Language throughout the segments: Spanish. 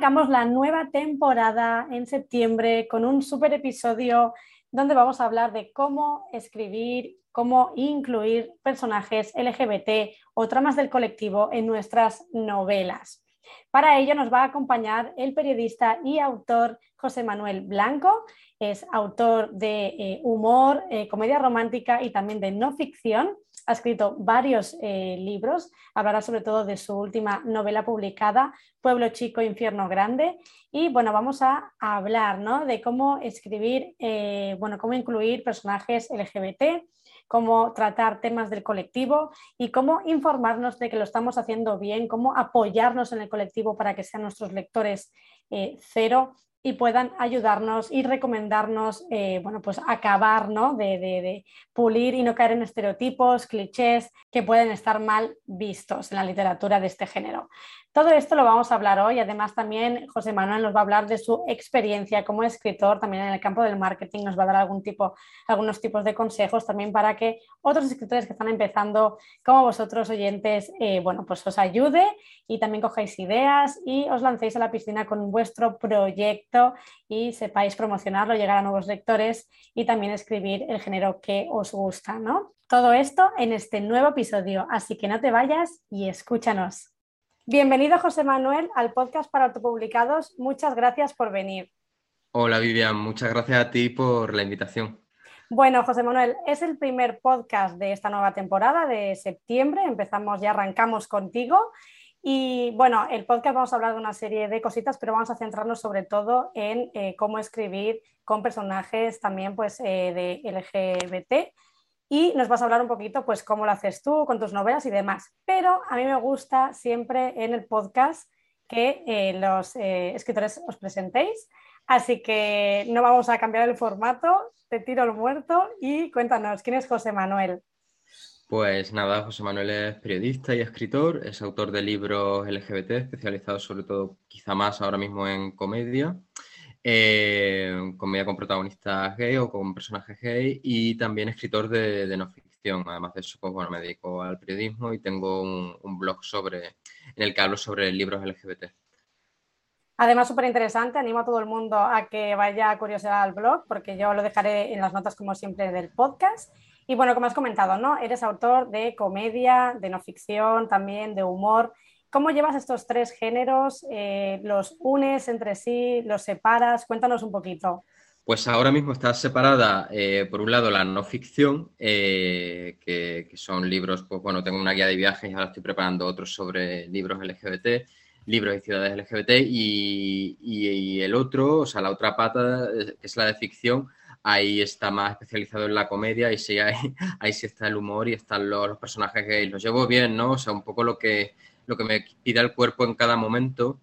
La nueva temporada en septiembre con un super episodio donde vamos a hablar de cómo escribir, cómo incluir personajes LGBT o tramas del colectivo en nuestras novelas. Para ello nos va a acompañar el periodista y autor José Manuel Blanco. Es autor de eh, humor, eh, comedia romántica y también de no ficción ha escrito varios eh, libros, hablará sobre todo de su última novela publicada, Pueblo Chico, Infierno Grande, y bueno, vamos a, hablar de cómo escribir, eh, bueno, cómo incluir personajes LGBT, cómo tratar temas del colectivo y cómo informarnos de que lo estamos haciendo bien, cómo apoyarnos en el colectivo para que sean nuestros lectores eh, cero y puedan ayudarnos y recomendarnos, eh, bueno, pues acabar, ¿no? De, de, pulir y no caer en estereotipos, clichés que pueden estar mal vistos en la literatura de este género. Todo esto lo vamos a hablar hoy. Además, también José Manuel nos va a hablar de su experiencia como escritor, también en el campo del marketing, nos va a dar algún tipo, algunos tipos de consejos también para que otros escritores que están empezando, como vosotros oyentes, eh, bueno, pues os ayude y también cojáis ideas y os lancéis a la piscina con vuestro proyecto y sepáis promocionarlo, llegar a nuevos lectores y también escribir el género que os gusta, ¿no? Todo esto en este nuevo episodio, así que no te vayas y escúchanos. Bienvenido, José Manuel, al podcast para autopublicados. Muchas gracias por venir. Hola, Vivian. Muchas gracias a ti por la invitación. Bueno, José Manuel, es el primer podcast de esta nueva temporada de septiembre. Empezamos, ya arrancamos contigo. Y bueno, el podcast vamos a hablar de una serie de cositas, pero vamos a centrarnos sobre todo en eh, cómo escribir con personajes también pues, eh, de LGBT y nos vas a hablar un poquito, pues, cómo lo haces tú con tus novelas y demás. Pero a mí me gusta siempre en el podcast que eh, los eh, escritores os presentéis. Así que no vamos a cambiar el formato, te tiro el muerto y cuéntanos, ¿quién es José Manuel? Pues nada, José Manuel es periodista y escritor, es autor de libros LGBT, especializado sobre todo quizá más ahora mismo en comedia eh, comedia con protagonistas gay o con personajes gay y también escritor de, no ficción. Además de eso, pues bueno, me dedico al periodismo y tengo un, blog sobre, en el que hablo sobre libros LGBT. Además, súper interesante, animo a todo el mundo a que vaya a curiosidad al blog, porque yo lo dejaré en las notas, como siempre, del podcast. Y bueno, como has comentado, ¿no? Eres autor de comedia, de no ficción, también de humor. ¿Cómo llevas estos tres géneros? Eh, ¿Los unes entre sí? ¿Los separas? Cuéntanos un poquito. Pues ahora mismo está separada, eh, por un lado, la no ficción, eh, que, son libros, pues bueno, tengo una guía de viajes y ahora estoy preparando otros sobre libros LGBT, libros y ciudades LGBT, y, el otro, o sea, la otra pata, que es la de ficción, ahí está más especializado en la comedia y ahí sí está el humor y están los, los personajes gays. Los llevo bien, ¿no? O sea, un poco lo que lo que me pida el cuerpo en cada momento,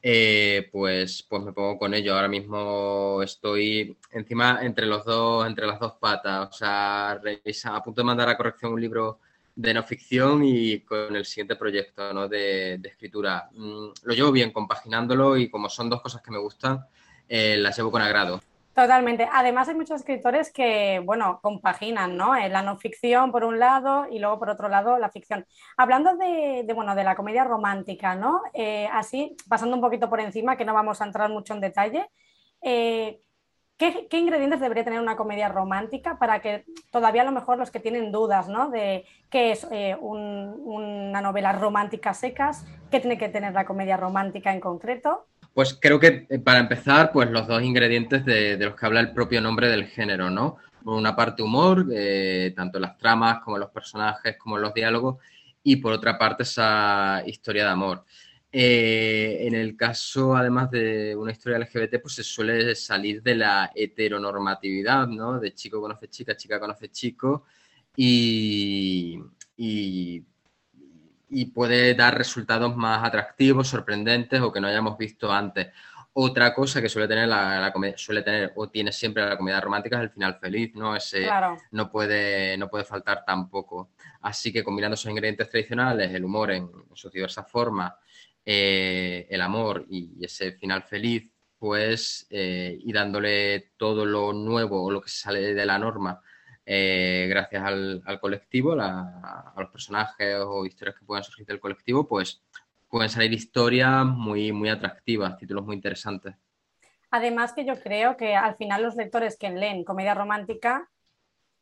eh, pues, pues me pongo con ello. Ahora mismo estoy encima entre los dos, entre las dos patas. O sea, a punto de mandar a corrección un libro de no ficción y con el siguiente proyecto de, escritura. Mm, lo llevo bien compaginándolo y como son dos cosas que me gustan, eh, las llevo con agrado. Totalmente. Además hay muchos escritores que, bueno, compaginan, ¿no? Eh, la no ficción por un lado y luego por otro lado la ficción. Hablando de, bueno, de la comedia romántica, ¿no? Eh, así, pasando un poquito por encima, que no vamos a entrar mucho en detalle, eh, ¿qué, ingredientes debería tener una comedia romántica para que todavía a lo mejor los que tienen dudas, ¿no? De qué es una novela romántica secas, qué tiene que tener la comedia romántica en concreto? Pues creo que eh, para empezar, pues los dos ingredientes de, los que habla el propio nombre del género, ¿no? Por una parte humor, eh, tanto las tramas como los personajes, como los diálogos, y por otra parte esa historia de amor. Eh, en el caso, además de una historia LGBT, pues se suele salir de la heteronormatividad, ¿no? De chico conoce chica, chica conoce chico, y, y puede dar resultados más atractivos, sorprendentes o que no hayamos visto antes. Otra cosa que suele tener la, comedia, suele tener o tiene siempre la comedia romántica es el final feliz, ¿no? Ese no puede, no puede faltar tampoco. Así que combinando esos ingredientes tradicionales, el humor en, sus diversas formas, eh, el amor y, ese final feliz, pues, eh, y dándole todo lo nuevo o lo que sale de la norma, eh, gracias al, colectivo, a los personajes o historias que puedan surgir del colectivo, pues pueden salir historias muy, muy atractivas, títulos muy interesantes. Además que yo creo que al final los lectores que leen comedia romántica,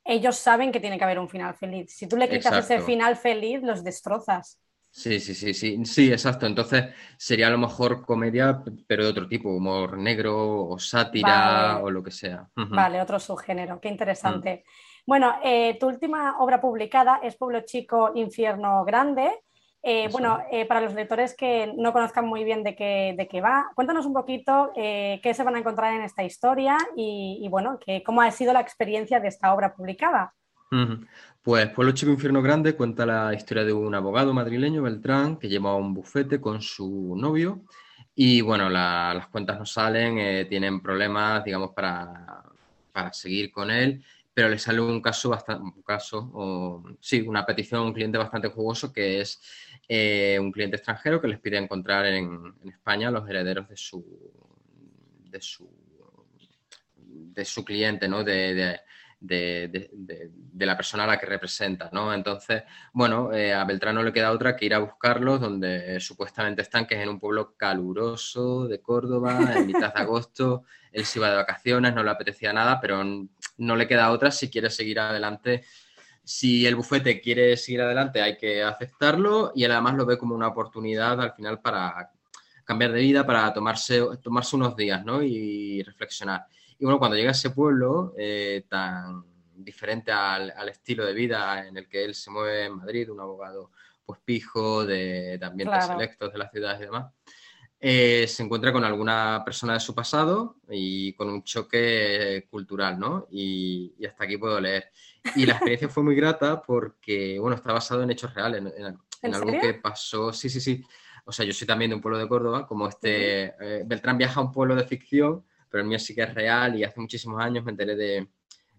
ellos saben que tiene que haber un final feliz. Si tú le quitas ese final feliz, los destrozas. Sí, sí, sí, sí, sí, exacto. Entonces sería a lo mejor comedia, pero de otro tipo, humor negro o sátira o lo que sea. Vale, otro subgénero, qué interesante. Mm. Bueno, eh, tu última obra publicada es Pueblo Chico, Infierno Grande. Eh, bueno, eh, para los lectores que no conozcan muy bien de qué, de qué va, cuéntanos un poquito qué se van a encontrar en esta historia y, bueno, que, cómo ha sido la experiencia de esta obra publicada. Pues Pueblo Chico Infierno Grande cuenta la historia de un abogado madrileño, Beltrán, que lleva un bufete con su novio y bueno, las cuentas no salen, tienen problemas, digamos, para, para seguir con él pero le sale un caso bastante, un caso, o sí, una petición a un cliente bastante jugoso que es eh, un cliente extranjero que les pide encontrar en, España los herederos de su, de su, de su cliente, ¿no? De, la persona a la que representa, ¿no? Entonces, bueno, eh, a Beltrán no le queda otra que ir a buscarlos donde supuestamente están, que es en un pueblo caluroso de Córdoba, en mitad de agosto. Él se iba de vacaciones, no le apetecía nada, pero no le queda otra si quiere seguir adelante si el bufete quiere seguir adelante, hay que aceptarlo y él además lo ve como una oportunidad al final para cambiar de vida, para tomarse, tomarse unos días ¿no? y reflexionar. Y bueno, cuando llega a ese pueblo eh, tan diferente al, estilo de vida en el que él se mueve en Madrid, un abogado pues pijo, de, ambientes selectos de las ciudades y demás, eh, se encuentra con alguna persona de su pasado y con un choque cultural, ¿no? Y, y hasta aquí puedo leer. Y la experiencia fue muy grata porque, bueno, está basado en hechos reales, en, algo que pasó. Sí, sí, sí. O sea, yo soy también de un pueblo de Córdoba, como este. Eh, Beltrán viaja a un pueblo de ficción, pero el mío sí que es real y hace muchísimos años me enteré de,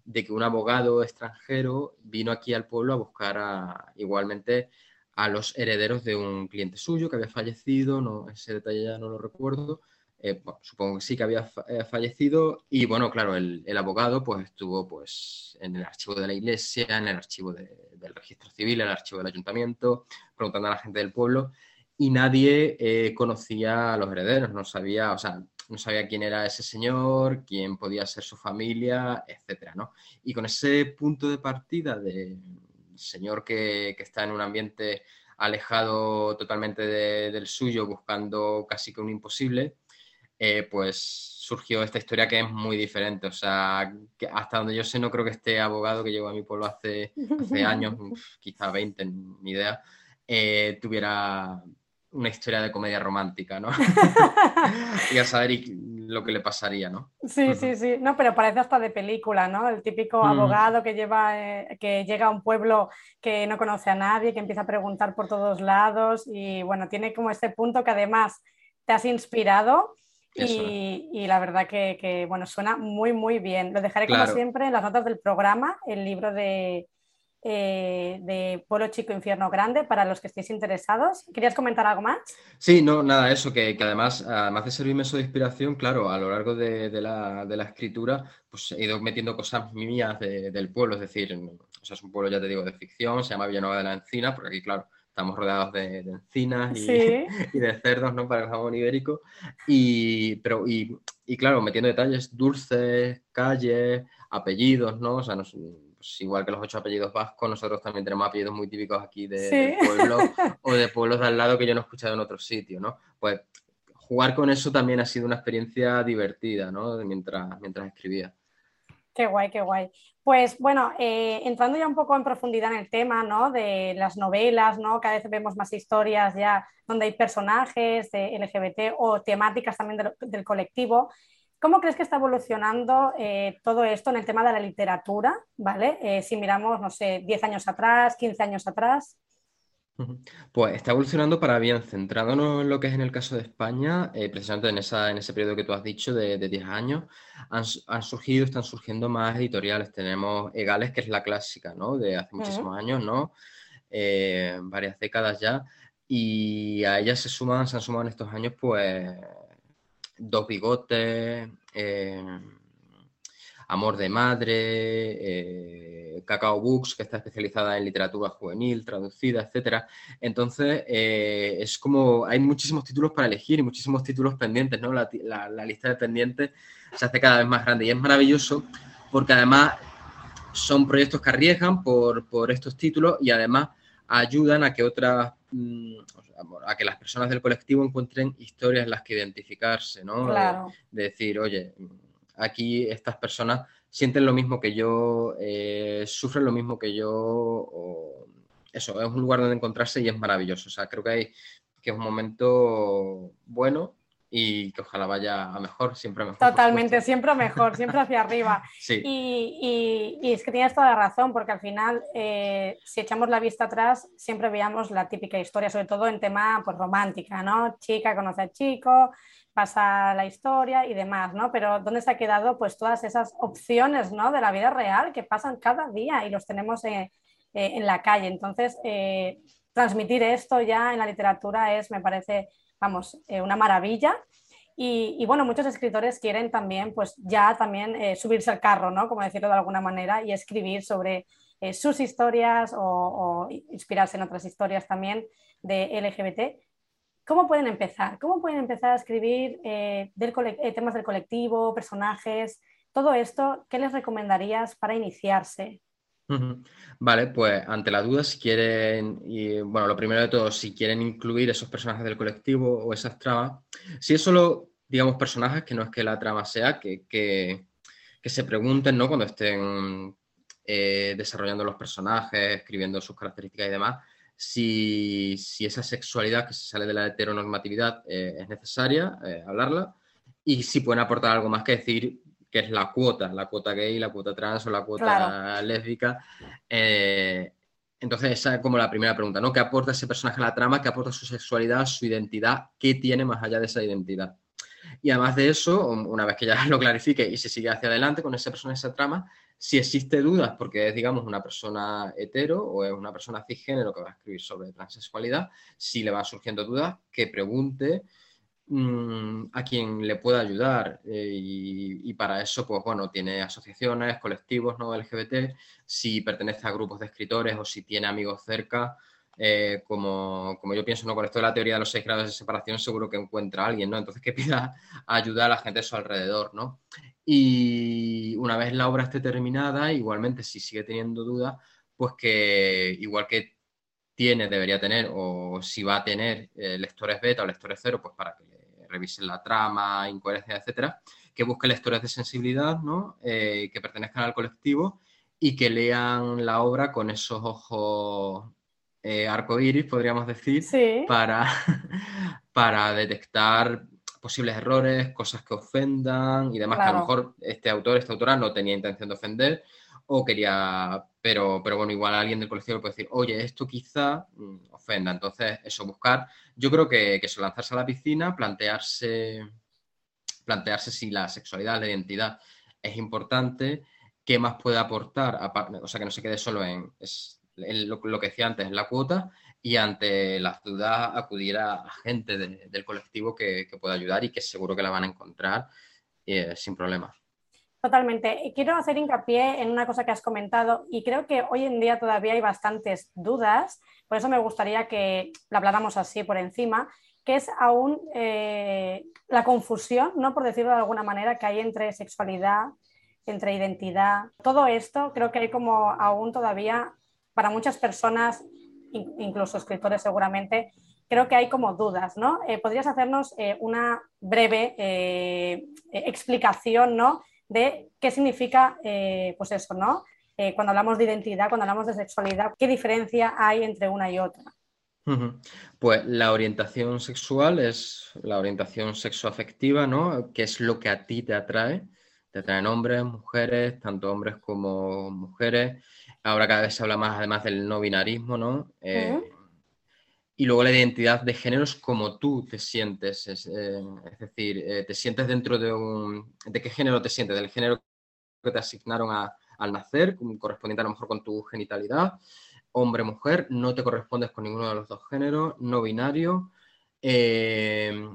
de que un abogado extranjero vino aquí al pueblo a buscar a, igualmente a los herederos de un cliente suyo que había fallecido, no, ese detalle ya no lo recuerdo, eh, supongo que sí que había eh, fallecido y bueno, claro, el, abogado pues estuvo pues en el archivo de la iglesia, en el archivo del registro civil, en el archivo del ayuntamiento, preguntando a la gente del pueblo y nadie eh, conocía a los herederos, no sabía, o sea, no sabía quién era ese señor, quién podía ser su familia, etcétera, ¿no? Y con ese punto de partida de señor que, que está en un ambiente alejado totalmente del suyo, buscando casi que un imposible, eh, pues surgió esta historia que es muy diferente. O sea, que hasta donde yo sé, no creo que este abogado que llegó a mi pueblo hace, hace años, quizá 20, ni idea, eh, tuviera una historia de comedia romántica, ¿no? y a saber lo que le pasaría, ¿no? Sí, sí, sí. No, pero parece hasta de película, ¿no? El típico mm. abogado que lleva, eh, que llega a un pueblo que no conoce a nadie, que empieza a preguntar por todos lados y bueno, tiene como este punto que además te has inspirado y, la verdad que, bueno, suena muy, muy bien. Lo dejaré como siempre en las notas del programa, el libro de, eh, de Pueblo Chico Infierno Grande, para los que estéis interesados. ¿Querías comentar algo más? Sí, no, nada, eso, que, además, además de servirme eso de inspiración, claro, a lo largo de, la, escritura, pues he ido metiendo cosas mías del pueblo, es decir, o sea, es un pueblo, ya te digo, de ficción, se llama Villanueva de la Encina, porque aquí, claro, estamos rodeados de, encinas y, de cerdos, ¿no? Para el jamón ibérico. Y, pero, y, claro, metiendo detalles, dulces, calles, apellidos, ¿no? O sea, pues igual que los ocho apellidos vascos, nosotros también tenemos apellidos muy típicos aquí de, del pueblo o de pueblos de al lado que yo no he escuchado en otros sitios, ¿no? Pues jugar con eso también ha sido una experiencia divertida, ¿no? Mientras, mientras escribía. Qué guay, qué guay. Pues bueno, eh, entrando ya un poco en profundidad en el tema ¿no? de las novelas, ¿no? cada vez vemos más historias ya donde hay personajes de LGBT o temáticas también del, colectivo. ¿Cómo crees que está evolucionando eh, todo esto en el tema de la literatura? ¿vale? Eh, si miramos, no sé, 10 años atrás, 15 años atrás. Pues está evolucionando para bien, centrándonos en lo que es en el caso de España, eh, precisamente en, esa, en ese periodo que tú has dicho de, 10 años, han, surgido, están surgiendo más editoriales. Tenemos Egales, que es la clásica, ¿no? De hace muchísimos años, ¿no? Eh, varias décadas ya, y a ellas se suman, se han sumado en estos años, pues, Dos Bigotes, eh, Amor de Madre, eh, Cacao Books, que está especializada en literatura juvenil, traducida, etc. Entonces, eh, es como, hay muchísimos títulos para elegir y muchísimos títulos pendientes, ¿no? La, lista de pendientes se hace cada vez más grande y es maravilloso porque además son proyectos que arriesgan por, por estos títulos y además ayudan a que otras mm, a que las personas del colectivo encuentren historias en las que identificarse, ¿no? Claro. de decir, oye, aquí estas personas sienten lo mismo que yo, eh, sufren lo mismo que yo, eso, es un lugar donde encontrarse y es maravilloso. O sea, creo que, hay, que es un momento bueno y que ojalá vaya a mejor, siempre mejor. Totalmente, siempre mejor, siempre hacia arriba. Sí. Y, es que tienes toda la razón, porque al final, eh, si echamos la vista atrás, siempre veíamos la típica historia, sobre todo en tema pues, romántica, ¿no? Chica conoce a chico, pasa la historia y demás, ¿no? Pero ¿dónde se ha quedado pues todas esas opciones, ¿no? De la vida real que pasan cada día y los tenemos eh, eh, en la calle. Entonces, eh, transmitir esto ya en la literatura es, me parece, vamos, una maravilla. Y, bueno, muchos escritores quieren también, pues ya también subirse al carro, ¿no? Como decirlo de alguna manera, y escribir sobre sus historias o, inspirarse en otras historias también de LGBT ¿Cómo pueden empezar? ¿Cómo pueden empezar a escribir eh, eh, temas del colectivo, personajes? Todo esto, ¿qué les recomendarías para iniciarse? Vale, pues ante la duda, si quieren, y bueno, lo primero de todo, si quieren incluir esos personajes del colectivo o esas tramas, si es solo, digamos, personajes, que no es que la trama sea, que, que, se pregunten, ¿no? Cuando estén eh, desarrollando los personajes, escribiendo sus características y demás, si, esa sexualidad que se sale de la heteronormatividad eh, es necesaria, eh, hablarla, y si pueden aportar algo más que decir que es la cuota, la cuota gay, la cuota trans o la cuota lésbica. Eh, entonces, esa es como la primera pregunta, ¿no? ¿Qué aporta ese personaje a la trama? ¿Qué aporta su sexualidad, su identidad? ¿Qué tiene más allá de esa identidad? Y además de eso, una vez que ya lo clarifique y se sigue hacia adelante con esa persona, esa trama, si existe dudas, porque es, digamos, una persona hetero o es una persona cisgénero que va a escribir sobre transexualidad, si le van surgiendo dudas, que pregunte mm, a quien le pueda ayudar. Eh, y, para eso, pues bueno, tiene asociaciones, colectivos no LGBT, si pertenece a grupos de escritores o si tiene amigos cerca. Eh, como, como, yo pienso, ¿no? con esto de la teoría de los seis grados de separación, seguro que encuentra a alguien, ¿no? Entonces que pida ayuda a la gente a su alrededor, ¿no? Y una vez la obra esté terminada, igualmente si sigue teniendo dudas, pues que igual que tiene, debería tener, o si va a tener eh, lectores beta o lectores cero, pues para que revisen la trama, incoherencia, etcétera, que busque lectores de sensibilidad, ¿no? Eh, que pertenezcan al colectivo y que lean la obra con esos ojos eh, arcoíris, podríamos decir, para, para detectar posibles errores, cosas que ofendan y demás, que a lo mejor este autor, esta autora no tenía intención de ofender o quería, pero, pero bueno, igual alguien del colectivo puede decir, oye, esto quizá mm, ofenda. Entonces, eso, buscar, yo creo que, que eso, lanzarse a la piscina, plantearse, plantearse si la sexualidad, la identidad es importante, qué más puede aportar, o sea, que no se quede solo en, lo, que decía antes, la cuota, y ante las dudas acudir a, gente del colectivo que, pueda ayudar y que seguro que la van a encontrar eh, sin problemas. Totalmente. Quiero hacer hincapié en una cosa que has comentado y creo que hoy en día todavía hay bastantes dudas, por eso me gustaría que la habláramos así por encima, que es aún eh, la confusión, ¿no? por decirlo de alguna manera, que hay entre sexualidad, entre identidad. Todo esto creo que hay como aún todavía para muchas personas incluso escritores seguramente, creo que hay como dudas, ¿no? Eh, ¿Podrías hacernos eh, una breve explicación, ¿no? De qué significa, pues eso, ¿no? cuando hablamos de identidad, cuando hablamos de sexualidad, ¿qué diferencia hay entre una y otra? Pues la orientación sexual es la orientación sexoafectiva, ¿no? Que es lo que a ti te atrae. Te atraen hombres, mujeres, tanto hombres como mujeres. Ahora cada vez se habla más además del no binarismo, ¿no? Eh, y luego la identidad de género es como tú te sientes, es, eh, decir, eh, te sientes dentro de un... ¿De qué género te sientes? Del género que te asignaron al nacer, correspondiente a lo mejor con tu genitalidad, hombre, mujer, no te correspondes con ninguno de los dos géneros, no binario, eh,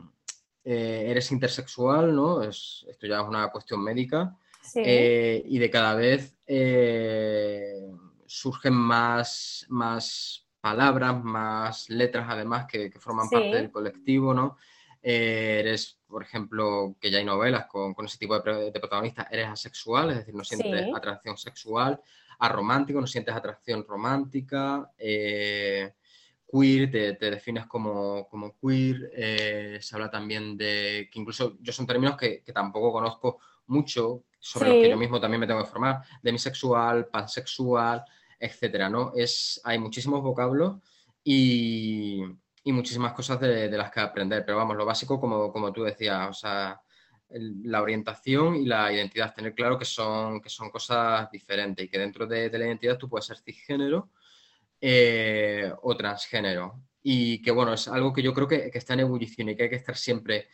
eres intersexual, ¿no? Es, esto ya es una cuestión médica. y de cada vez surgen más, más palabras, más letras además que, forman parte del colectivo, ¿no? Eh, eres, por ejemplo, que ya hay novelas con, ese tipo de, protagonistas, eres asexual, es decir, no sientes atracción sexual, aromántico, no sientes atracción romántica, eh, queer, te, defines como, como queer, eh, se habla también de, que incluso yo son términos que, tampoco conozco mucho, sobre los que yo mismo también me tengo que formar, demisexual, pansexual, etcétera, ¿no? Es, hay muchísimos vocablos y, muchísimas cosas de, las que aprender, pero vamos, lo básico, como, como tú decías, o sea, la orientación y la identidad, tener claro que son, que son cosas diferentes y que dentro de, la identidad tú puedes ser cisgénero eh, o transgénero. Y que bueno, es algo que yo creo que, está en ebullición y que hay que estar siempre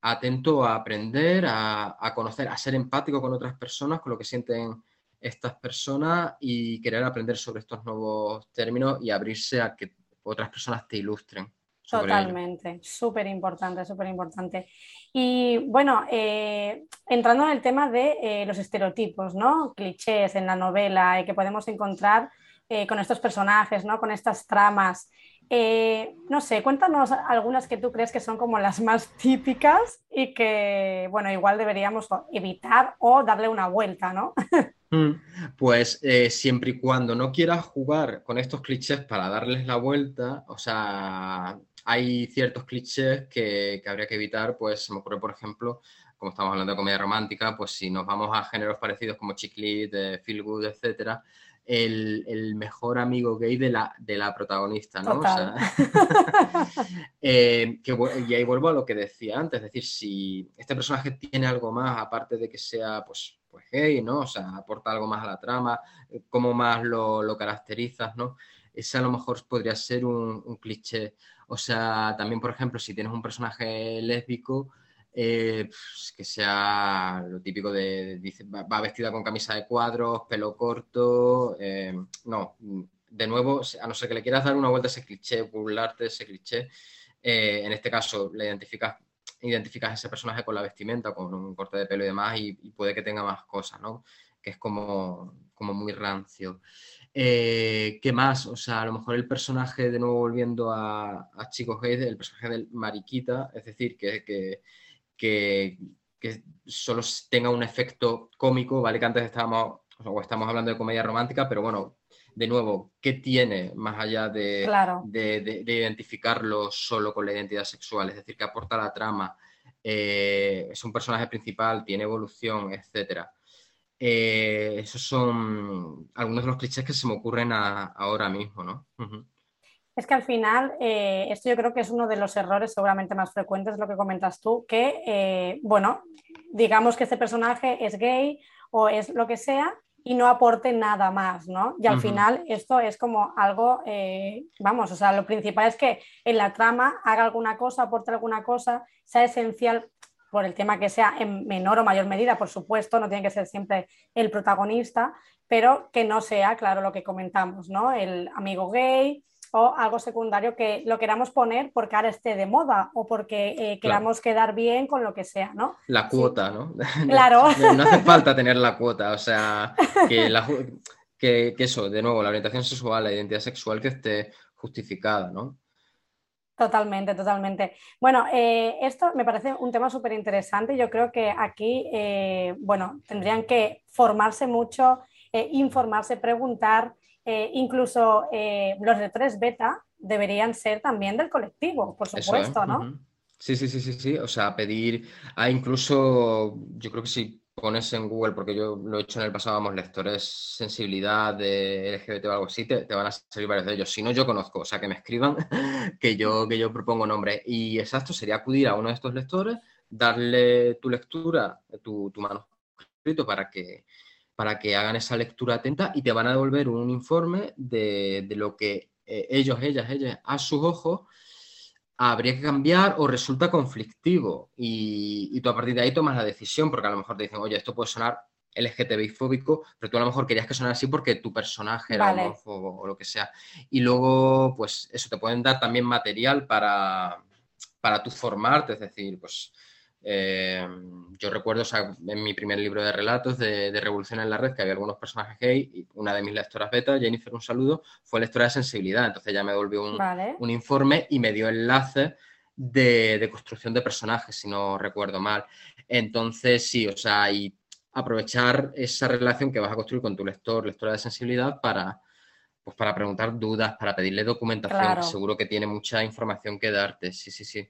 atento a aprender, a, a, conocer, a ser empático con otras personas, con lo que sienten estas personas y querer aprender sobre estos nuevos términos y abrirse a que otras personas te ilustren. Totalmente, súper importante, súper importante. Y bueno, eh, entrando en el tema de eh, los estereotipos, ¿no? Clichés en la novela y que podemos encontrar eh, con estos personajes, ¿no? Con estas tramas. no sé, cuéntanos algunas que tú crees que son como las más típicas y que, bueno, igual deberíamos evitar o darle una vuelta, ¿no? Mm, pues eh, siempre y cuando no quieras jugar con estos clichés para darles la vuelta, o sea, hay ciertos clichés que, habría que evitar, pues se me ocurre, por ejemplo, como estamos hablando de comedia romántica, pues si nos vamos a géneros parecidos como chiclit, eh, feel good, etcétera, el, mejor amigo gay de la, de la protagonista, ¿no? Eh, y ahí vuelvo a lo que decía antes, es decir, si este personaje tiene algo más, aparte de que sea, pues, pues gay, ¿no? O sea, aporta algo más a la trama, cómo más lo, lo caracterizas, ¿no? Ese a lo mejor podría ser un, cliché. O sea, también, por ejemplo, si tienes un personaje lésbico, eh, que sea lo típico de, dice, va, vestida con camisa de cuadros, pelo corto, eh, no, de nuevo, a no ser que le quieras dar una vuelta a ese cliché, burlarte de ese cliché, eh, en este caso le identificas, identificas a ese personaje con la vestimenta, con un corte de pelo y demás, y, puede que tenga más cosas, ¿no? Que es como, como muy rancio. ¿Qué más? O sea, a lo mejor el personaje, de nuevo volviendo a, a Chicos Gays, el personaje del Mariquita, es decir, que, que que, solo tenga un efecto cómico, ¿vale? Que antes estábamos, o estamos hablando de comedia romántica, pero bueno, de nuevo, ¿qué tiene más allá de, de, identificarlo solo con la identidad sexual? Es decir, ¿qué aporta la trama? Eh, es un personaje principal, tiene evolución, etc. Eh, esos son algunos de los clichés que se me ocurren ahora mismo, ¿no? Es que al final, eh, esto yo creo que es uno de los errores seguramente más frecuentes, lo que comentas tú, que, bueno, digamos que este personaje es gay o es lo que sea y no aporte nada más, ¿no? Y al final esto es como algo, eh, vamos, o sea, lo principal es que en la trama haga alguna cosa, aporte alguna cosa, sea esencial por el tema que sea en menor o mayor medida, por supuesto, no tiene que ser siempre el protagonista, pero que no sea, claro, lo que comentamos, ¿no? El amigo gay, o algo secundario que lo queramos poner porque ahora esté de moda o porque eh, queramos quedar bien con lo que sea, ¿no? La cuota, ¿no? Claro. no hace falta tener la cuota, o sea, que, eso, de nuevo, la orientación sexual, la identidad sexual que esté justificada, ¿no? Totalmente, totalmente. Bueno, eh, esto me parece un tema súper interesante. Yo creo que aquí, eh, bueno, tendrían que formarse mucho, informarse, preguntar, eh, incluso eh, los lectores beta deberían ser también del colectivo, por supuesto, ¿no? Sí, sí, sí, sí, sí. O sea, pedir a incluso, yo creo que si pones en Google, porque yo lo he hecho en el pasado, vamos, lectores sensibilidad de LGBT o algo así, te, van a salir varios de ellos. Si no, yo conozco, o sea, que me escriban, que yo, que yo propongo nombre. Y exacto, sería acudir a uno de estos lectores, darle tu lectura, tu, tu manuscrito para que para que hagan esa lectura atenta y te van a devolver un informe de, lo que eh, ellos, ellas, ellas, a sus ojos, habría que cambiar o resulta conflictivo. Y, tú a partir de ahí tomas la decisión, porque a lo mejor te dicen, oye, esto puede sonar LGTBI fóbico, pero tú a lo mejor querías que sonara así porque tu personaje era homófobo o lo que sea. Y luego, pues eso, te pueden dar también material para, para tú formarte, es decir, pues eh, yo recuerdo en mi primer libro de relatos de, Revolución en la Red que había algunos personajes gay y una de mis lectoras beta, Jennifer, un saludo, fue lectora de sensibilidad. Entonces ya me devolvió un, informe y me dio enlaces de, construcción de personajes, si no recuerdo mal. Entonces sí, o sea, y aprovechar esa relación que vas a construir con tu lector, lectora de sensibilidad para, pues para preguntar dudas, para pedirle documentación, seguro que tiene mucha información que darte. Sí, sí, sí.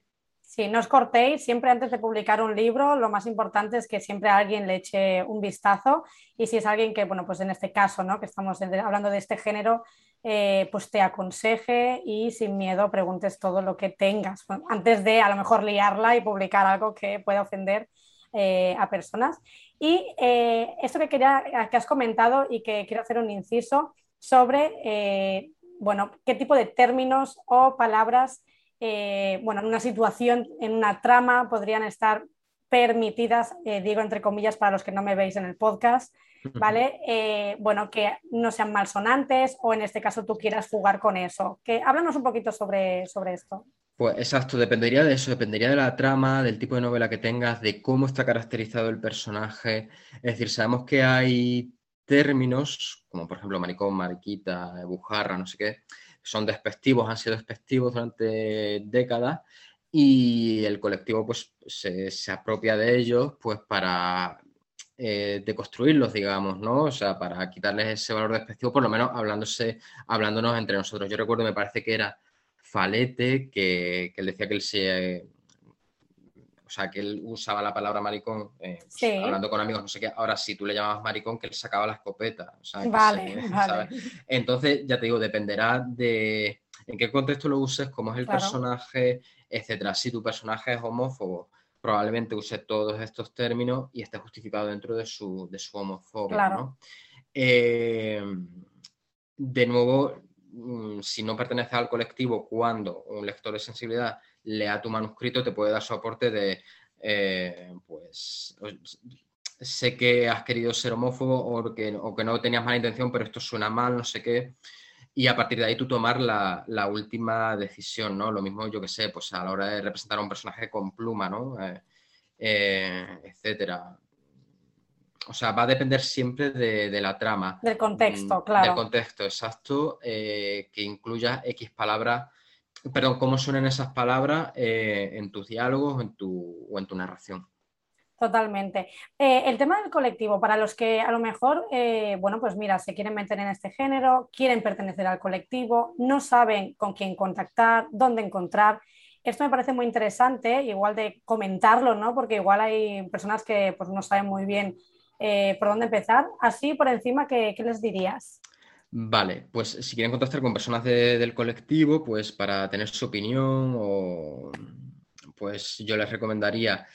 Sí, no os cortéis, siempre antes de publicar un libro, lo más importante es que siempre alguien le eche un vistazo y si es alguien que, bueno, pues en este caso, ¿no? Que estamos hablando de este género, eh, pues te aconseje y sin miedo preguntes todo lo que tengas, antes de a lo mejor liarla y publicar algo que pueda ofender eh, a personas. Y eh, esto que, quería, que has comentado y que quiero hacer un inciso sobre, bueno, qué tipo de términos o palabras eh, bueno, en una situación, en una trama, podrían estar permitidas, eh, digo entre comillas para los que no me veis en el podcast, ¿vale? Eh, bueno, que no sean malsonantes o en este caso tú quieras jugar con eso. Que, háblanos un poquito sobre, sobre esto. Pues exacto, dependería de eso, dependería de la trama, del tipo de novela que tengas, de cómo está caracterizado el personaje. Es decir, sabemos que hay términos, como por ejemplo maricón, mariquita, bujarra, no sé qué, son despectivos, han sido despectivos durante décadas y el colectivo pues se, apropia de ellos pues para eh, deconstruirlos, digamos, ¿no? O sea, para quitarles ese valor despectivo, por lo menos hablándose, hablándonos entre nosotros. Yo recuerdo, me parece que era Falete, que, que él decía que él se o sea, que él usaba la palabra maricón eh, pues, hablando con amigos, no sé qué. Ahora, si tú le llamabas maricón, que él sacaba la escopeta. vale, Entonces, ya te digo, dependerá de en qué contexto lo uses, cómo es el personaje, etcétera. Si tu personaje es homófobo, probablemente use todos estos términos y esté justificado dentro de su, de su homofobia. ¿no? Eh, de nuevo, si no pertenece al colectivo cuando un lector de sensibilidad lea tu manuscrito, te puede dar soporte de, eh, pues, sé que has querido ser homófobo o que, o que, no tenías mala intención, pero esto suena mal, no sé qué. Y a partir de ahí tú tomar la, última decisión, ¿no? Lo mismo, yo que sé, pues a la hora de representar a un personaje con pluma, ¿no? Eh, eh, etcétera. O sea, va a depender siempre de, la trama. Del contexto, mm, claro. Del contexto, exacto, que incluya X palabras perdón, cómo suenan esas palabras eh, en tus diálogos en tu, o en tu narración. Totalmente. Eh, el tema del colectivo, para los que a lo mejor, eh, bueno, pues mira, se quieren meter en este género, quieren pertenecer al colectivo, no saben con quién contactar, dónde encontrar. Esto me parece muy interesante, igual de comentarlo, ¿no? Porque igual hay personas que pues, no saben muy bien por dónde empezar. Así, por encima, ¿qué, qué les dirías? Vale, pues si quieren contactar con personas del colectivo, pues para tener su opinión o pues yo les recomendaría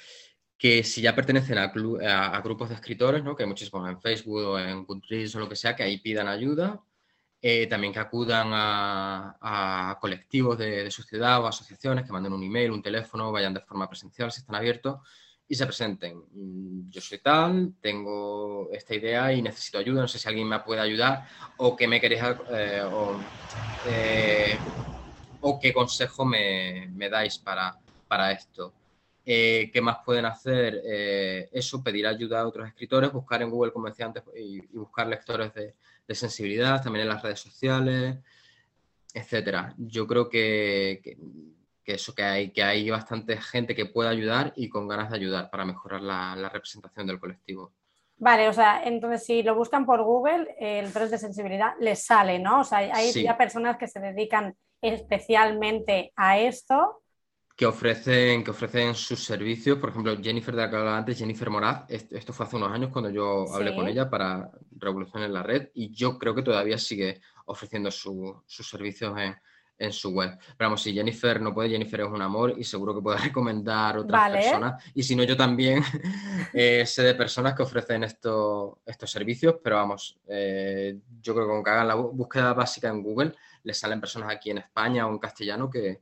que si ya pertenecen a, grupos de escritores, ¿no? que muchísimos en Facebook o en Goodreads o lo que sea, que ahí pidan ayuda. Eh, también que acudan a, colectivos de, de, su ciudad o asociaciones, que manden un email, un teléfono, vayan de forma presencial si están abiertos y se presenten. Mm, yo soy tal, tengo esta idea y necesito ayuda, no sé si alguien me puede ayudar o qué me queréis eh, eh, o, qué consejo me, dais para, para esto. Eh, ¿Qué más pueden hacer? eso, pedir ayuda a otros escritores, buscar en Google, como decía antes, y, buscar lectores de, sensibilidad, también en las redes sociales, etcétera. Yo creo que que eso, que hay, que hay bastante gente que puede ayudar y con ganas de ayudar para mejorar la, representación del colectivo. Vale, o sea, entonces si lo buscan por Google, el test de sensibilidad les sale, ¿no? O sea, hay ya personas que se dedican especialmente a esto. Que ofrecen, que ofrecen sus servicios, por ejemplo, Jennifer de la que hablaba antes, Jennifer Moraz, esto fue hace unos años cuando yo hablé con ella para Revolución en la Red y yo creo que todavía sigue ofreciendo sus servicios en, en su web. Pero vamos, si Jennifer no puede, Jennifer es un amor y seguro que puede recomendar otras personas. Y si no, yo también eh, sé de personas que ofrecen estos servicios, pero vamos, eh, yo creo que con que hagan la búsqueda básica en Google les salen personas aquí en España o en castellano que,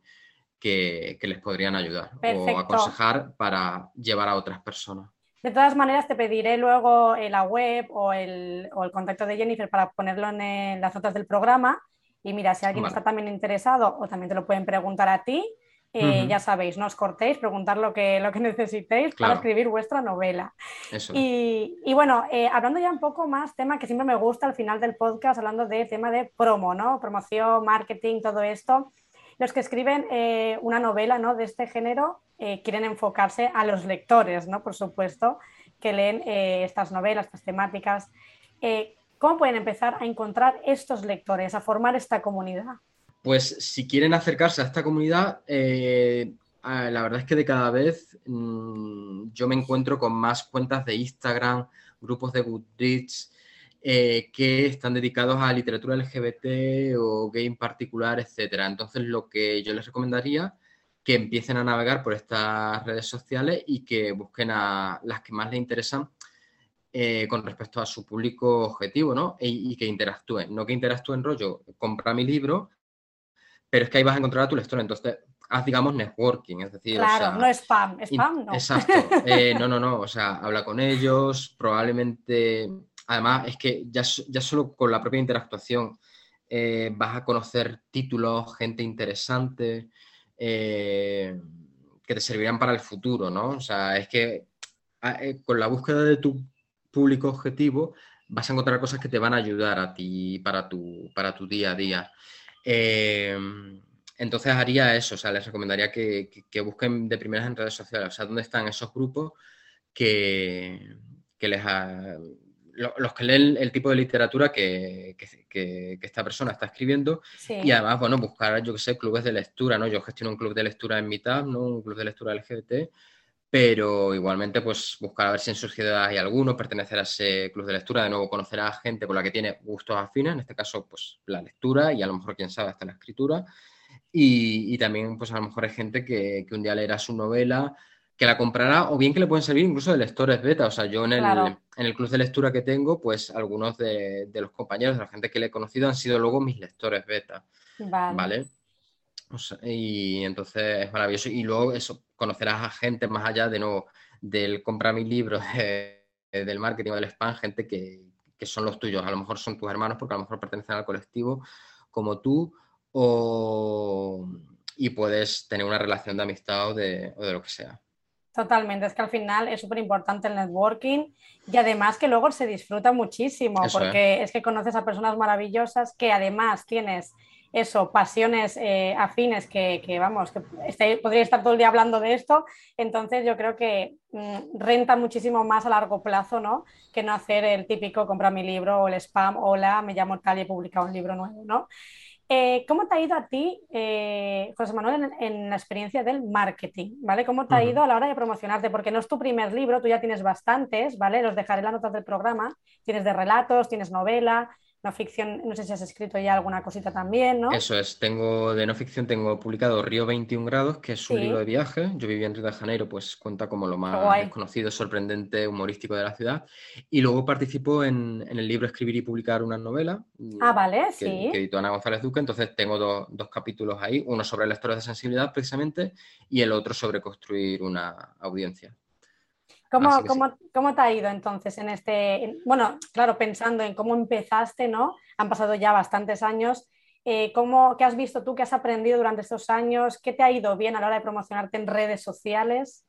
que, les podrían ayudar o aconsejar para llevar a otras personas. De todas maneras, te pediré luego eh, la web o el, o el, contacto de Jennifer para ponerlo en, las notas del programa. Y mira, si alguien está también interesado o también te lo pueden preguntar a ti, eh, ya sabéis, no os cortéis, preguntar lo que, lo que necesitéis para escribir vuestra novela. Y, y, bueno, eh, hablando ya un poco más, tema que siempre me gusta al final del podcast, hablando de tema de promo, ¿no? Promoción, marketing, todo esto los que escriben eh, una novela ¿no? de este género eh, quieren enfocarse a los lectores, ¿no? por supuesto, que leen eh, estas novelas, estas temáticas. ¿Cómo pueden empezar a encontrar estos lectores, a formar esta comunidad? Pues si quieren acercarse a esta comunidad, la verdad es que de cada vez mm, yo me encuentro con más cuentas de Instagram, grupos de Goodreads, eh, que están dedicados a literatura LGBT o gay en particular, etcétera. Entonces, lo que yo les recomendaría que empiecen a navegar por estas redes sociales y que busquen a las que más les interesan eh, con respecto a su público objetivo, ¿no? E, y, que interactúen. No que interactúen rollo, compra mi libro, pero es que ahí vas a encontrar a tu lector. Entonces, haz, digamos, networking, es decir... Claro, no spam, spam no. Exacto, eh, no, no, no, o sea, habla con ellos, probablemente Además, es que ya, ya solo con la propia interactuación eh, vas a conocer títulos, gente interesante, que te servirán para el futuro, ¿no? O sea, es que eh, con la búsqueda de tu público objetivo vas a encontrar cosas que te van a ayudar a ti para tu, para tu día a día. entonces haría eso, o sea, les recomendaría que, busquen de primeras en redes sociales, o sea, dónde están esos grupos que, que les, los que leen el tipo de literatura que, esta persona está escribiendo y además, bueno, buscar, yo que sé, clubes de lectura, ¿no? Yo gestiono un club de lectura en mitad, ¿no? Un club de lectura LGBT, pero igualmente, pues buscar a ver si en sus ciudades hay alguno, pertenecer a ese club de lectura, de nuevo conocer a gente con la que tiene gustos afines, en este caso, pues la lectura y a lo mejor, quién sabe, hasta la escritura. Y, también, pues a lo mejor hay gente que, que un día leerá su novela que la comprará o bien que le pueden servir incluso de lectores beta. O sea, yo en el, en el club de lectura que tengo, pues algunos de, los compañeros, de la gente que le he conocido, han sido luego mis lectores beta. Vale. Y entonces es maravilloso. Y luego eso, conocerás a gente más allá de nuevo del comprar mi libro del marketing o del spam, gente que, son los tuyos. A lo mejor son tus hermanos porque a lo mejor pertenecen al colectivo como tú. O, y puedes tener una relación de amistad o de lo que sea. Totalmente, es que al final es súper importante el networking y además que luego se disfruta muchísimo porque es. que conoces a personas maravillosas que además tienes eso, pasiones eh, afines que, vamos, que este, podría estar todo el día hablando de esto, entonces yo creo que mm, renta muchísimo más a largo plazo, ¿no? Que no hacer el típico compra mi libro o el spam, hola, me llamo tal y he publicado un libro nuevo, ¿no? Eh, ¿Cómo te ha ido a ti, eh, José Manuel, en, la experiencia del marketing? ¿vale? ¿Cómo te ha ido a la hora de promocionarte? Porque no es tu primer libro, tú ya tienes bastantes, ¿vale? Los dejaré en las notas del programa. Tienes de relatos, tienes novela, no ficción, no sé si has escrito ya alguna cosita también, ¿no? Eso es, tengo de no ficción, tengo publicado Río 21 grados, que es un libro de viaje. Yo viví en Río de Janeiro, pues cuenta como lo más desconocido, sorprendente, humorístico de la ciudad. Y luego participo en, el libro Escribir y publicar una novela. Ah, vale, que, sí. Que editó Ana González Duque. Entonces tengo dos capítulos ahí, uno sobre lectores de sensibilidad precisamente y el otro sobre construir una audiencia. ¿Cómo, cómo, te ha ido entonces en este, bueno, claro, pensando en cómo empezaste, ¿no? Han pasado ya bastantes años. Eh, ¿cómo, ¿Qué has visto tú? ¿Qué has aprendido durante estos años? ¿Qué te ha ido bien a la hora de promocionarte en redes sociales?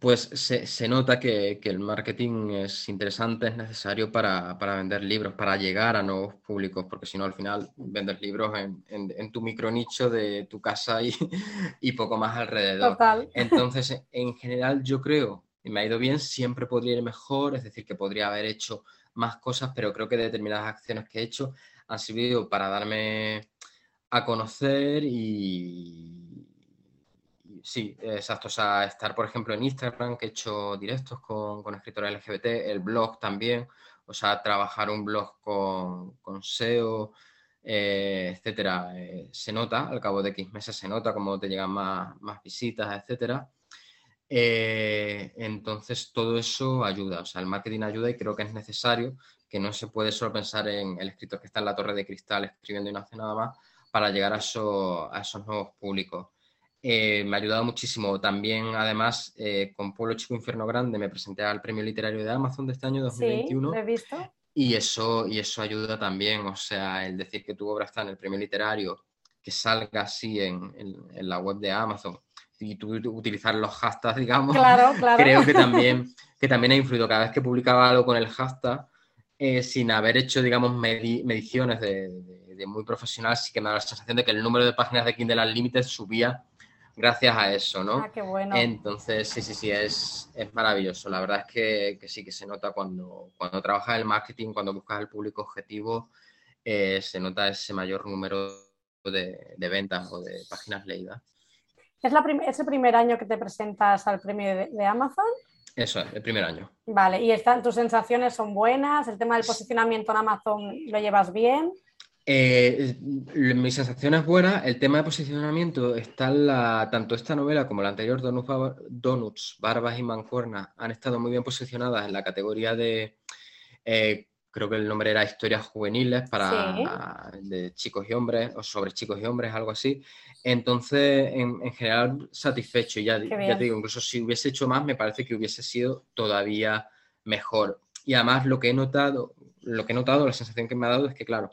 Pues se, nota que, el marketing es interesante, es necesario para, vender libros, para llegar a nuevos públicos, porque si no, al final vendes libros en, en, tu micronicho de tu casa y, y poco más alrededor. Total. Entonces, en general, yo creo me ha ido bien, siempre podría ir mejor, es decir, que podría haber hecho más cosas, pero creo que determinadas acciones que he hecho han servido para darme a conocer y, sí, exacto, o sea, estar por ejemplo en Instagram, que he hecho directos con, con escritores LGBT, el blog también, o sea, trabajar un blog con, con SEO, eh, etcétera, eh, se nota, al cabo de X meses se nota cómo te llegan más, más visitas, etcétera. Eh, entonces, todo eso ayuda, o sea, el marketing ayuda y creo que es necesario, que no se puede solo pensar en el escritor que está en la torre de cristal escribiendo y no hace nada más, para llegar a, a esos nuevos públicos. Eh, me ha ayudado muchísimo. También, además, eh, con Pueblo Chico Infierno Grande me presenté al Premio Literario de Amazon de este año 2021. Sí, he visto. Y eso, y eso ayuda también, o sea, el decir que tu obra está en el Premio Literario, que salga así en, en, la web de Amazon y tú utilizar los hashtags, digamos, claro, claro. creo que también, que también ha influido. Cada vez que publicaba algo con el hashtag, eh, sin haber hecho, digamos, mediciones de, de, muy profesional, sí que me da la sensación de que el número de páginas de Kindle Unlimited subía gracias a eso, ¿no? Ah, qué bueno. Entonces, sí, sí, sí, es, es maravilloso. La verdad es que, que, sí que se nota cuando, cuando trabajas el marketing, cuando buscas el público objetivo, eh, se nota ese mayor número de, de, ventas o de páginas leídas. ¿Es, la ¿Es el primer año que te presentas al premio de, de Amazon? Eso es, el primer año. Vale, ¿y están, tus sensaciones son buenas? ¿El tema del posicionamiento en Amazon lo llevas bien? Eh, mi sensación es buena. El tema de posicionamiento está en la, tanto esta novela como la anterior, Donuts, Barbas y Mancuernas, han estado muy bien posicionadas en la categoría de, eh, creo que el nombre era Historias Juveniles para de chicos y hombres, o sobre chicos y hombres, algo así. Entonces, en, general, satisfecho. Ya, ya te digo, incluso si hubiese hecho más, me parece que hubiese sido todavía mejor. Y además, lo que he notado, lo que he notado, la sensación que me ha dado es que, claro,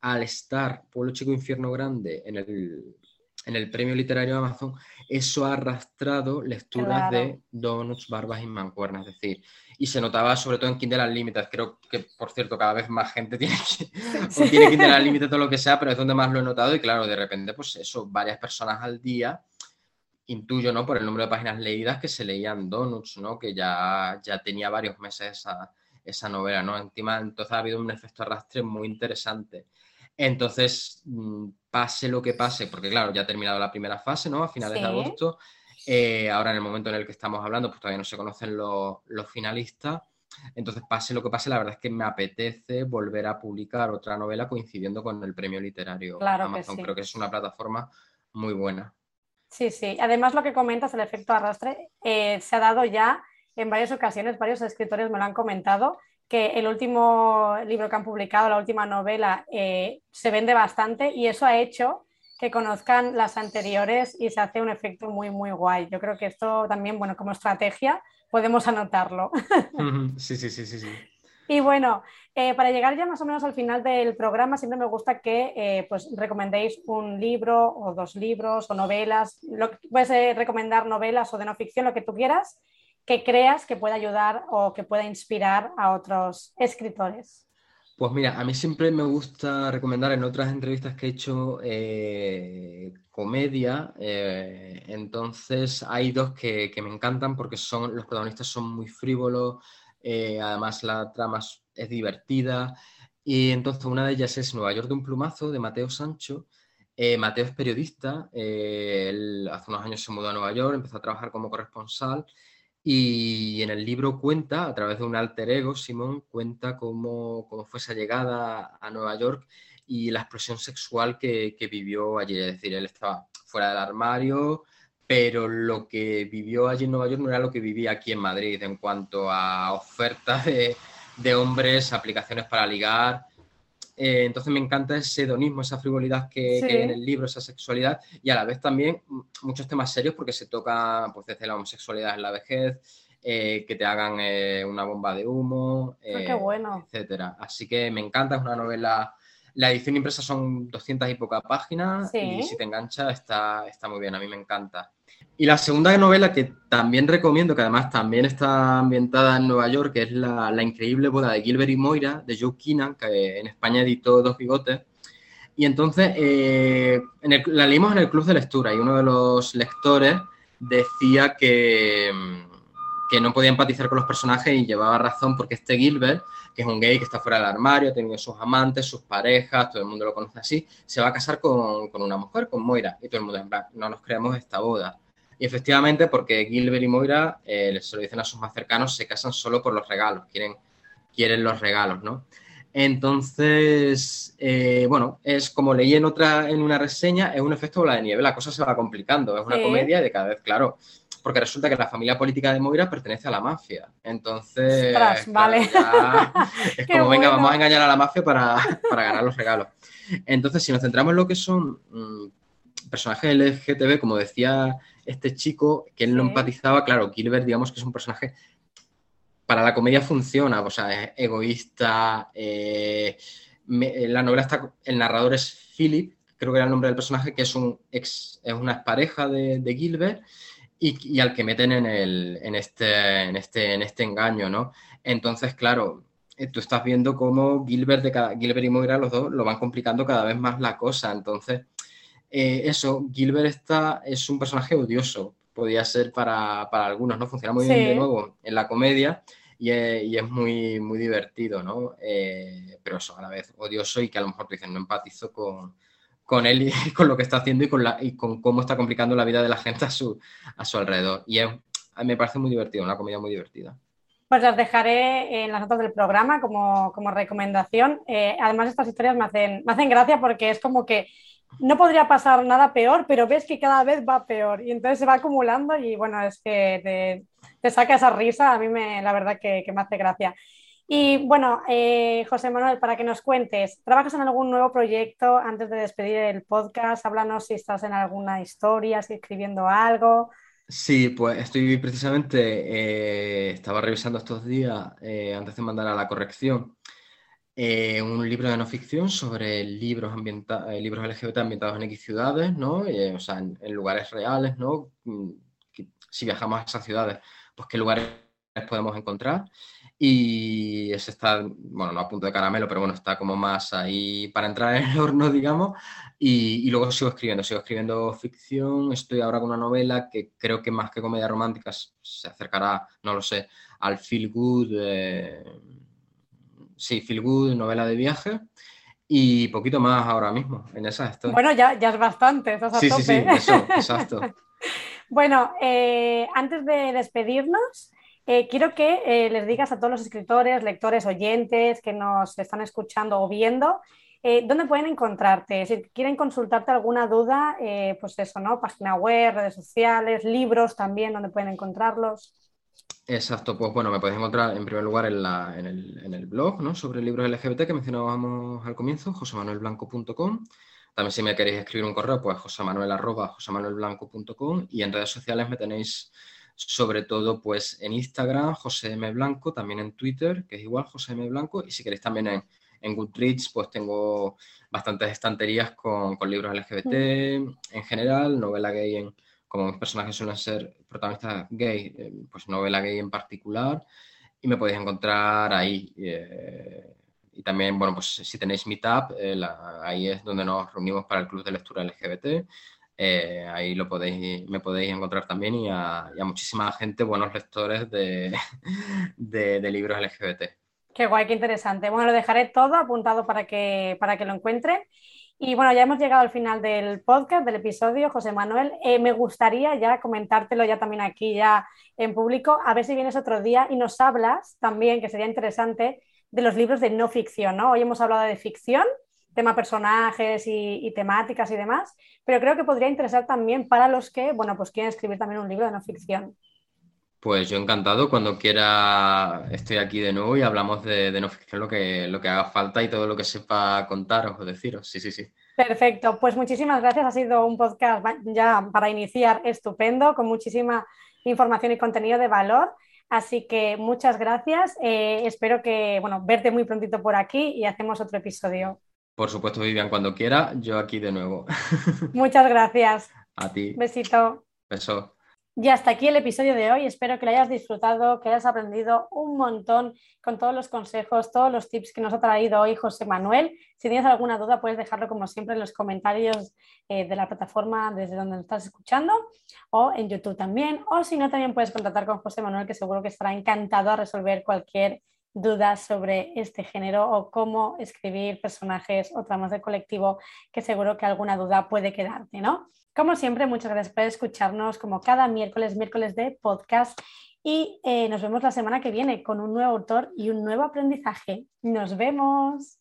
al estar Pueblo Chico Infierno Grande en el, en el premio literario de Amazon, eso ha arrastrado lecturas de Donuts, Barbas y Mancuernas, es decir, y se notaba sobre todo en Kindle Unlimited, creo que por cierto cada vez más gente tiene, tiene Kindle Unlimited todo lo que sea, pero es donde más lo he notado y claro, de repente pues eso, varias personas al día, intuyo, ¿no? Por el número de páginas leídas que se leían Donuts, ¿no? Que ya, ya tenía varios meses esa, esa novela, ¿no? Encima, entonces ha habido un efecto arrastre muy interesante. Entonces, mm, pase lo que pase, porque claro, ya ha terminado la primera fase, ¿no? A finales de agosto. Eh, ahora, en el momento en el que estamos hablando, pues todavía no se conocen los, finalistas. Entonces, pase lo que pase, la verdad es que me apetece volver a publicar otra novela coincidiendo con el premio literario claro Amazon. Creo que es una plataforma muy buena. Sí, sí. Además, lo que comentas, el efecto arrastre, eh, se ha dado ya en varias ocasiones, varios escritores me lo han comentado, que el último libro que han publicado, la última novela, eh, se vende bastante y eso ha hecho que conozcan las anteriores y se hace un efecto muy, muy guay. Yo creo que esto también, bueno, como estrategia podemos anotarlo. Sí, sí, sí, sí. sí. Y bueno, eh, para llegar ya más o menos al final del programa, siempre me gusta que eh, pues recomendéis un libro o dos libros o novelas. Lo, puedes recomendar novelas o de no ficción, lo que tú quieras que creas que pueda ayudar o que pueda inspirar a otros escritores? Pues mira, a mí siempre me gusta recomendar en otras entrevistas que he hecho eh, comedia. Eh, entonces hay dos que, me encantan porque son, los protagonistas son muy frívolos, eh, además la trama es divertida. Y entonces una de ellas es Nueva York de un plumazo de Mateo Sancho. Mateo es periodista, él hace unos años se mudó a Nueva York, empezó a trabajar como corresponsal y en el libro cuenta, a través de un alter ego, Simón cuenta cómo, cómo fue esa llegada a Nueva York y la explosión sexual que, que, vivió allí. Es decir, él estaba fuera del armario, pero lo que vivió allí en Nueva York no era lo que vivía aquí en Madrid en cuanto a ofertas de, de hombres, aplicaciones para ligar. Eh, entonces me encanta ese hedonismo, esa frivolidad que, hay en el libro, esa sexualidad y a la vez también muchos temas serios porque se toca pues, desde la homosexualidad en la vejez, eh, que te hagan eh, una bomba de humo, ah, bueno. etcétera. Así que me encanta, es una novela. La edición impresa son 200 y pocas páginas y si te engancha está, está muy bien, a mí me encanta. Y la segunda novela que también recomiendo, que además también está ambientada en Nueva York, que es La, increíble boda de Gilbert y Moira, de Joe Keenan, que en España editó Dos Bigotes. Y entonces eh, la leímos en el club de lectura y uno de los lectores decía que, que no podía empatizar con los personajes y llevaba razón porque este Gilbert, que es un gay que está fuera del armario, tiene sus amantes, sus parejas, todo el mundo lo conoce así, se va a casar con, con una mujer, con Moira. Y todo el mundo en no nos creemos esta boda. Y efectivamente, porque Gilbert y Moira, eh, se lo dicen a sus más cercanos, se casan solo por los regalos, quieren, quieren los regalos, ¿no? Entonces, eh, bueno, es como leí en otra, en una reseña, es un efecto bola de nieve, la cosa se va complicando, es una comedia de cada vez, claro, porque resulta que la familia política de Moira pertenece a la mafia. Entonces, vale. es como, venga, vamos a engañar a la mafia para, ganar los regalos. Entonces, si nos centramos en lo que son mm, personajes LGTB, como decía este chico, que él no empatizaba, claro, Gilbert, digamos que es un personaje para la comedia funciona, o sea, es egoísta. Eh, la novela está, el narrador es Philip, creo que era el nombre del personaje, que es un ex, es una expareja de, de Gilbert y, al que meten en, el, en, este, en, este, en este engaño, ¿no? Entonces, claro, eh, tú estás viendo cómo Gilbert, de cada, Gilbert y Moira, los dos, lo van complicando cada vez más la cosa. Entonces, eh, eso, Gilbert está, es un personaje odioso, podía ser para, algunos, ¿no? Funciona muy bien de nuevo en la comedia y es, muy, muy divertido, ¿no? Eh, pero eso, a la vez odioso y que a lo mejor tú dices, no empatizo con, con él y con lo que está haciendo y con, la, y con cómo está complicando la vida de la gente a su, a su alrededor. Y me parece muy divertido, una comedia muy divertida. Pues las dejaré en las notas del programa como, recomendación. Eh, además, estas historias me hacen, me hacen gracia porque es como que no podría pasar nada peor, pero ves que cada vez va peor y entonces se va acumulando y bueno, es que te, saca esa risa, a mí me, la verdad que, que me hace gracia. Y bueno, eh, José Manuel, para que nos cuentes, ¿trabajas en algún nuevo proyecto antes de despedir el podcast? Háblanos si estás en alguna historia, si escribiendo algo. Sí, pues estoy precisamente, eh, estaba revisando estos días, eh, antes de mandar a la corrección, un libro de no ficción sobre libros, libros LGBT ambientados en X ciudades, ¿no? o sea, en, lugares reales, ¿no? Mm, si viajamos a esas ciudades, pues qué lugares podemos encontrar. Y ese está, bueno, no a punto de caramelo, pero bueno, está como más ahí para entrar en el horno, digamos. Y, luego sigo escribiendo, sigo escribiendo ficción. Estoy ahora con una novela que creo que más que comedia romántica se acercará, no lo sé, al feel good. Eh, sí, feel good, novela de viaje. Y poquito más ahora mismo, en esa estoy. Bueno, ya, ya es bastante, estás a sí, Sí, sí, eso, exacto. bueno, eh, antes de despedirnos, eh, quiero que eh, les digas a todos los escritores, lectores, oyentes que nos están escuchando o viendo, ¿dónde pueden encontrarte? Si quieren consultarte alguna duda, pues eso, ¿no? Página web, redes sociales, libros también, ¿dónde pueden encontrarlos? Exacto, pues bueno, me podéis encontrar en primer lugar en, el, blog, ¿no? Sobre libros LGBT que mencionábamos al comienzo, josemanuelblanco.com. También si me queréis escribir un correo, pues josemanuel.josemanuelblanco.com y en redes sociales me tenéis sobre todo pues en Instagram, José M. Blanco, también en Twitter, que es igual, José M. Blanco, y si queréis también en, en Goodreads, pues tengo bastantes estanterías con, libros LGBT en general, novela gay, en, como mis personajes suelen ser protagonistas gay, eh, pues novela gay en particular, y me podéis encontrar ahí. Eh, y también, bueno, pues si tenéis Meetup, eh, ahí es donde nos reunimos para el Club de Lectura LGBT. Eh, ahí lo podéis, me podéis encontrar también y a, muchísima gente, buenos lectores de, de, libros LGBT. Qué guay, qué interesante. Bueno, lo dejaré todo apuntado para que, para que lo encuentren. Y bueno, ya hemos llegado al final del podcast, del episodio, José Manuel. Eh, me gustaría ya comentártelo ya también aquí, ya en público, a ver si vienes otro día y nos hablas también, que sería interesante, de los libros de no ficción, ¿no? Hoy hemos hablado de ficción, tema personajes y, temáticas y demás, pero creo que podría interesar también para los que, bueno, pues quieren escribir también un libro de no ficción. Pues yo encantado, cuando quiera estoy aquí de nuevo y hablamos de, no ficción, lo que, lo que haga falta y todo lo que sepa contaros o deciros. Sí, sí, sí. Perfecto, pues muchísimas gracias. Ha sido un podcast ya para iniciar estupendo, con muchísima información y contenido de valor. Así que muchas gracias. Eh, espero que, bueno, verte muy prontito por aquí y hacemos otro episodio. Por supuesto, Vivian, cuando quiera, yo aquí de nuevo. Muchas gracias. A ti. Besito. Beso. Y hasta aquí el episodio de hoy. Espero que lo hayas disfrutado, que hayas aprendido un montón con todos los consejos, todos los tips que nos ha traído hoy José Manuel. Si tienes alguna duda, puedes dejarlo como siempre en los comentarios eh, de la plataforma desde donde nos estás escuchando o en YouTube también. O si no, también puedes contactar con José Manuel, que seguro que estará encantado a resolver cualquier dudas sobre este género o cómo escribir personajes o tramas de colectivo, que seguro que alguna duda puede quedarte, ¿no? Como siempre, muchas gracias por escucharnos como cada miércoles, miércoles de podcast y eh, nos vemos la semana que viene con un nuevo autor y un nuevo aprendizaje. Nos vemos.